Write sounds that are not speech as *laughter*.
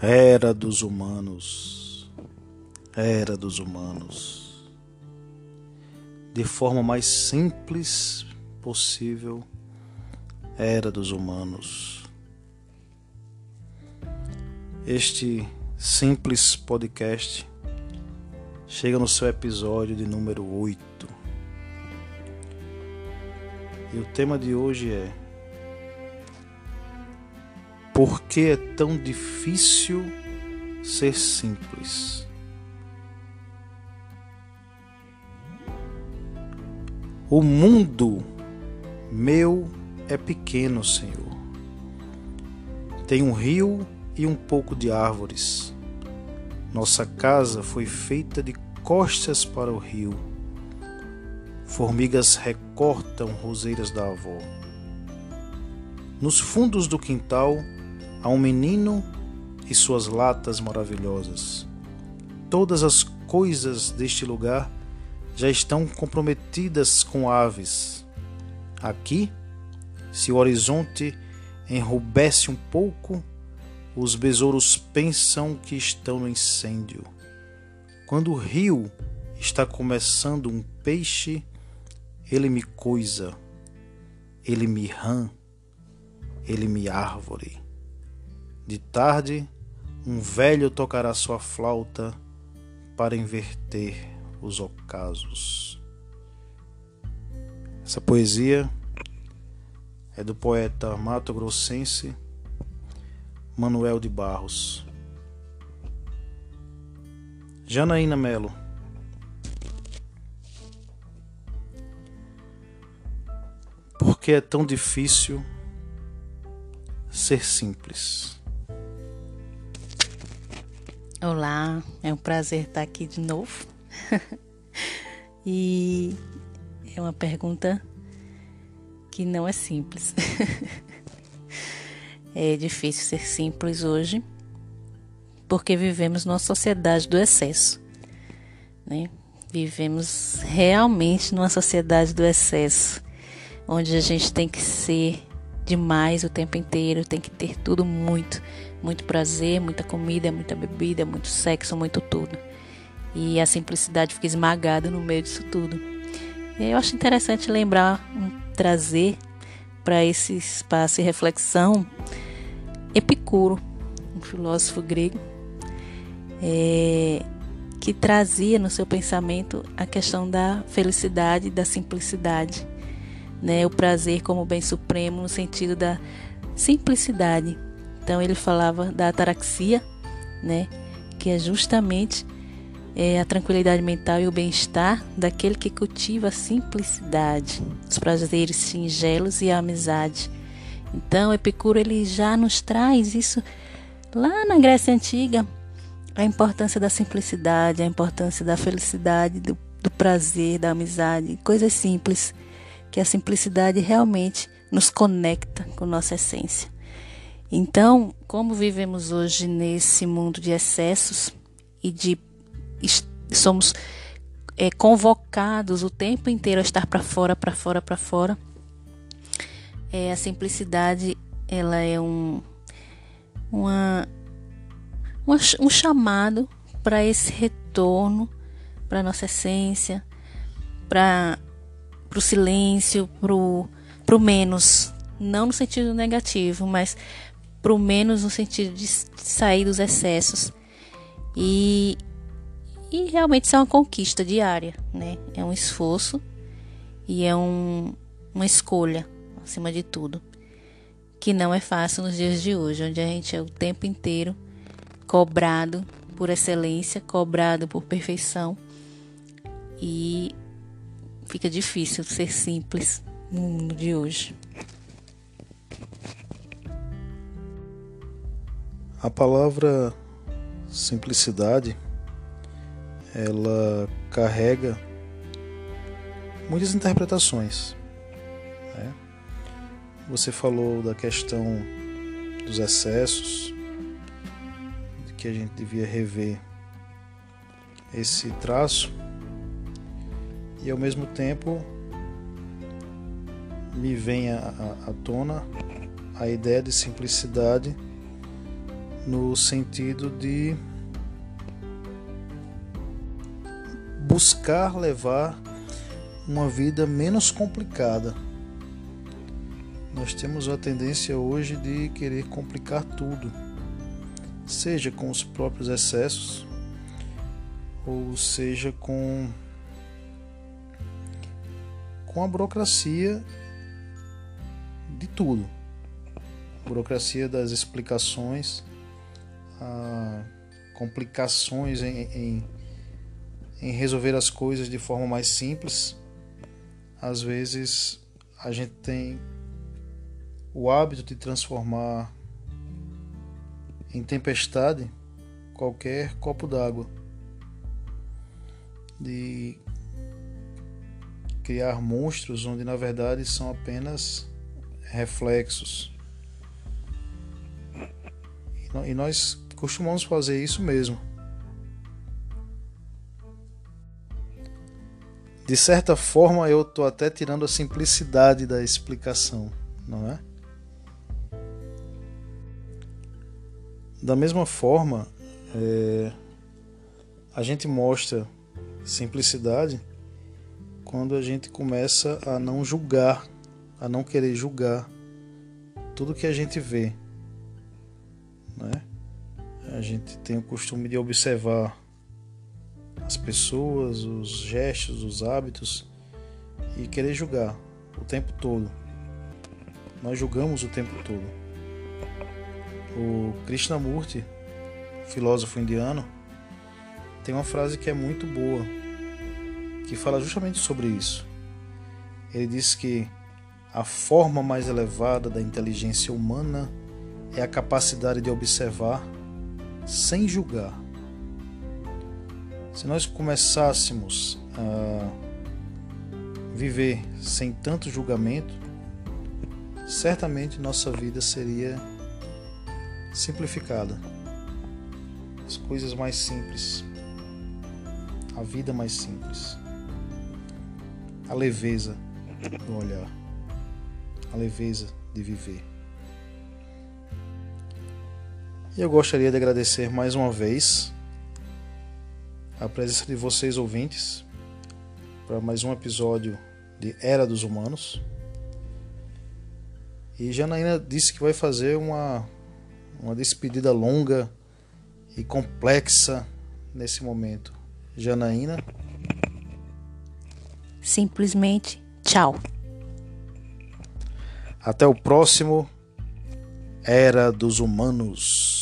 Era dos humanos, era dos humanos, de forma mais simples possível, era dos humanos. Este simples podcast chega no seu episódio de número 8. E o tema de hoje é por que é tão difícil ser simples? O mundo meu é pequeno, Senhor. Tem um rio e um pouco de árvores. Nossa casa foi feita de costas para o rio. Formigas recortam roseiras da avó. Nos fundos do quintal a um menino e suas latas maravilhosas. Todas as coisas deste lugar já estão comprometidas com aves. Aqui, se o horizonte enrubesce um pouco, os besouros pensam que estão no incêndio. Quando o rio está começando um peixe, ele me coisa, ele me rã, ele me árvore. De tarde, um velho tocará sua flauta para inverter os ocasos. Essa poesia é do poeta mato-grossense Manuel de Barros. Janaína Melo. Por que é tão difícil ser simples? Olá, é um prazer estar aqui de novo. *laughs* e é uma pergunta que não é simples. *laughs* é difícil ser simples hoje, porque vivemos numa sociedade do excesso. Né? Vivemos realmente numa sociedade do excesso, onde a gente tem que ser demais o tempo inteiro, tem que ter tudo muito muito prazer, muita comida, muita bebida, muito sexo, muito tudo. E a simplicidade fica esmagada no meio disso tudo. E eu acho interessante lembrar, trazer para esse espaço e reflexão Epicuro, um filósofo grego, é, que trazia no seu pensamento a questão da felicidade e da simplicidade, né? o prazer como bem supremo no sentido da simplicidade então ele falava da ataraxia, né, que é justamente é, a tranquilidade mental e o bem-estar daquele que cultiva a simplicidade, os prazeres singelos e a amizade. Então Epicuro ele já nos traz isso lá na Grécia antiga, a importância da simplicidade, a importância da felicidade, do, do prazer, da amizade, coisas simples, que a simplicidade realmente nos conecta com nossa essência. Então, como vivemos hoje nesse mundo de excessos e de somos é, convocados o tempo inteiro a estar para fora, para fora, para fora, é, a simplicidade ela é um uma, uma um chamado para esse retorno para nossa essência, para o silêncio, para o menos, não no sentido negativo, mas para o menos no sentido de sair dos excessos. E, e realmente isso é uma conquista diária, né? É um esforço e é um, uma escolha, acima de tudo, que não é fácil nos dias de hoje, onde a gente é o tempo inteiro cobrado por excelência, cobrado por perfeição e fica difícil ser simples no mundo de hoje. A palavra simplicidade ela carrega muitas interpretações. Né? Você falou da questão dos excessos, de que a gente devia rever esse traço, e ao mesmo tempo me vem à tona a ideia de simplicidade no sentido de buscar levar uma vida menos complicada. Nós temos a tendência hoje de querer complicar tudo, seja com os próprios excessos, ou seja com com a burocracia de tudo. Burocracia das explicações, complicações em, em, em resolver as coisas de forma mais simples. Às vezes a gente tem o hábito de transformar em tempestade qualquer copo d'água, de criar monstros onde na verdade são apenas reflexos. E nós costumamos fazer isso mesmo. De certa forma, eu estou até tirando a simplicidade da explicação, não é? Da mesma forma, é, a gente mostra simplicidade quando a gente começa a não julgar, a não querer julgar tudo que a gente vê. Né? A gente tem o costume de observar as pessoas, os gestos, os hábitos e querer julgar o tempo todo. Nós julgamos o tempo todo. O Krishnamurti, filósofo indiano, tem uma frase que é muito boa que fala justamente sobre isso. Ele diz que a forma mais elevada da inteligência humana é a capacidade de observar sem julgar. Se nós começássemos a viver sem tanto julgamento, certamente nossa vida seria simplificada. As coisas mais simples, a vida mais simples a leveza do olhar, a leveza de viver. E eu gostaria de agradecer mais uma vez a presença de vocês ouvintes para mais um episódio de Era dos Humanos. E Janaína disse que vai fazer uma, uma despedida longa e complexa nesse momento. Janaína simplesmente tchau. Até o próximo Era dos Humanos.